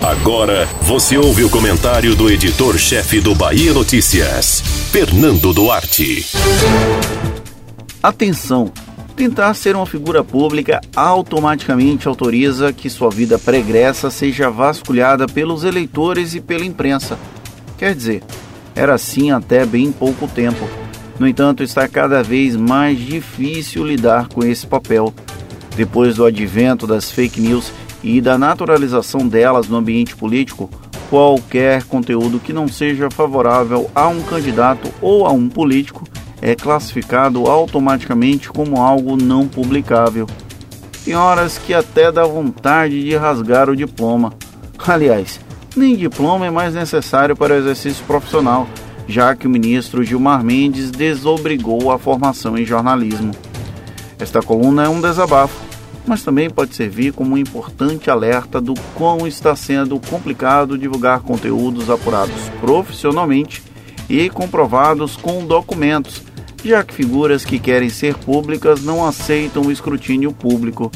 Agora você ouve o comentário do editor-chefe do Bahia Notícias, Fernando Duarte. Atenção! Tentar ser uma figura pública automaticamente autoriza que sua vida pregressa seja vasculhada pelos eleitores e pela imprensa. Quer dizer, era assim até bem pouco tempo. No entanto, está cada vez mais difícil lidar com esse papel. Depois do advento das fake news e da naturalização delas no ambiente político, qualquer conteúdo que não seja favorável a um candidato ou a um político é classificado automaticamente como algo não publicável. Tem horas que até dá vontade de rasgar o diploma. Aliás, nem diploma é mais necessário para o exercício profissional, já que o ministro Gilmar Mendes desobrigou a formação em jornalismo. Esta coluna é um desabafo, mas também pode servir como um importante alerta do quão está sendo complicado divulgar conteúdos apurados profissionalmente e comprovados com documentos já que figuras que querem ser públicas não aceitam o escrutínio público.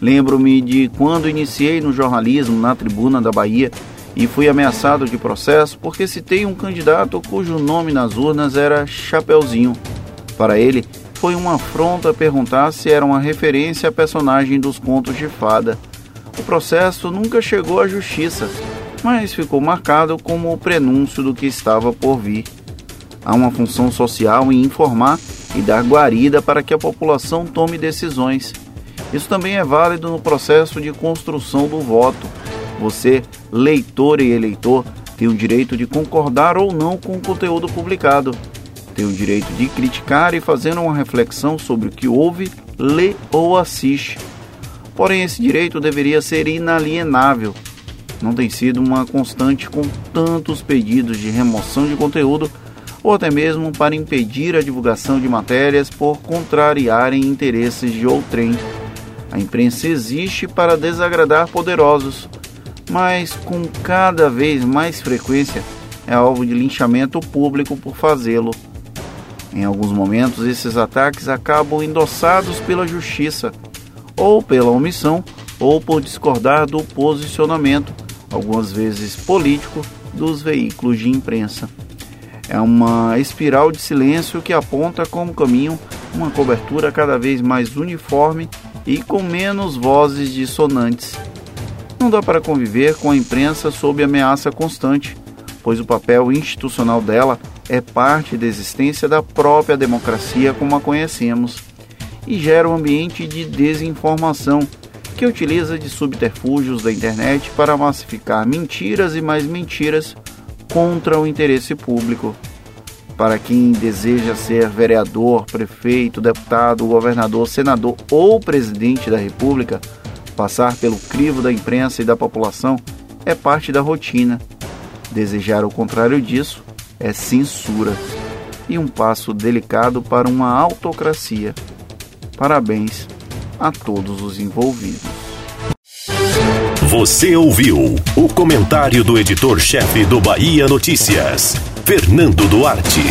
Lembro-me de quando iniciei no jornalismo na Tribuna da Bahia e fui ameaçado de processo porque citei um candidato cujo nome nas urnas era Chapeuzinho. Para ele, foi uma afronta perguntar se era uma referência a personagem dos contos de fada. O processo nunca chegou à justiça, mas ficou marcado como o prenúncio do que estava por vir. Há uma função social em informar e dar guarida para que a população tome decisões. Isso também é válido no processo de construção do voto. Você, leitor e eleitor, tem o direito de concordar ou não com o conteúdo publicado. Tem o direito de criticar e fazer uma reflexão sobre o que ouve, lê ou assiste. Porém, esse direito deveria ser inalienável. Não tem sido uma constante com tantos pedidos de remoção de conteúdo ou até mesmo para impedir a divulgação de matérias por contrariarem interesses de outrem. A imprensa existe para desagradar poderosos, mas com cada vez mais frequência é alvo de linchamento público por fazê-lo. Em alguns momentos, esses ataques acabam endossados pela justiça, ou pela omissão, ou por discordar do posicionamento, algumas vezes político, dos veículos de imprensa. É uma espiral de silêncio que aponta como caminho uma cobertura cada vez mais uniforme e com menos vozes dissonantes. Não dá para conviver com a imprensa sob ameaça constante, pois o papel institucional dela é parte da existência da própria democracia como a conhecemos e gera um ambiente de desinformação que utiliza de subterfúgios da internet para massificar mentiras e mais mentiras contra o interesse público. Para quem deseja ser vereador, prefeito, deputado, governador, senador ou presidente da República, passar pelo crivo da imprensa e da população é parte da rotina. Desejar o contrário disso é censura e um passo delicado para uma autocracia. Parabéns a todos os envolvidos. Você ouviu o comentário do editor-chefe do Bahia Notícias, Fernando Duarte.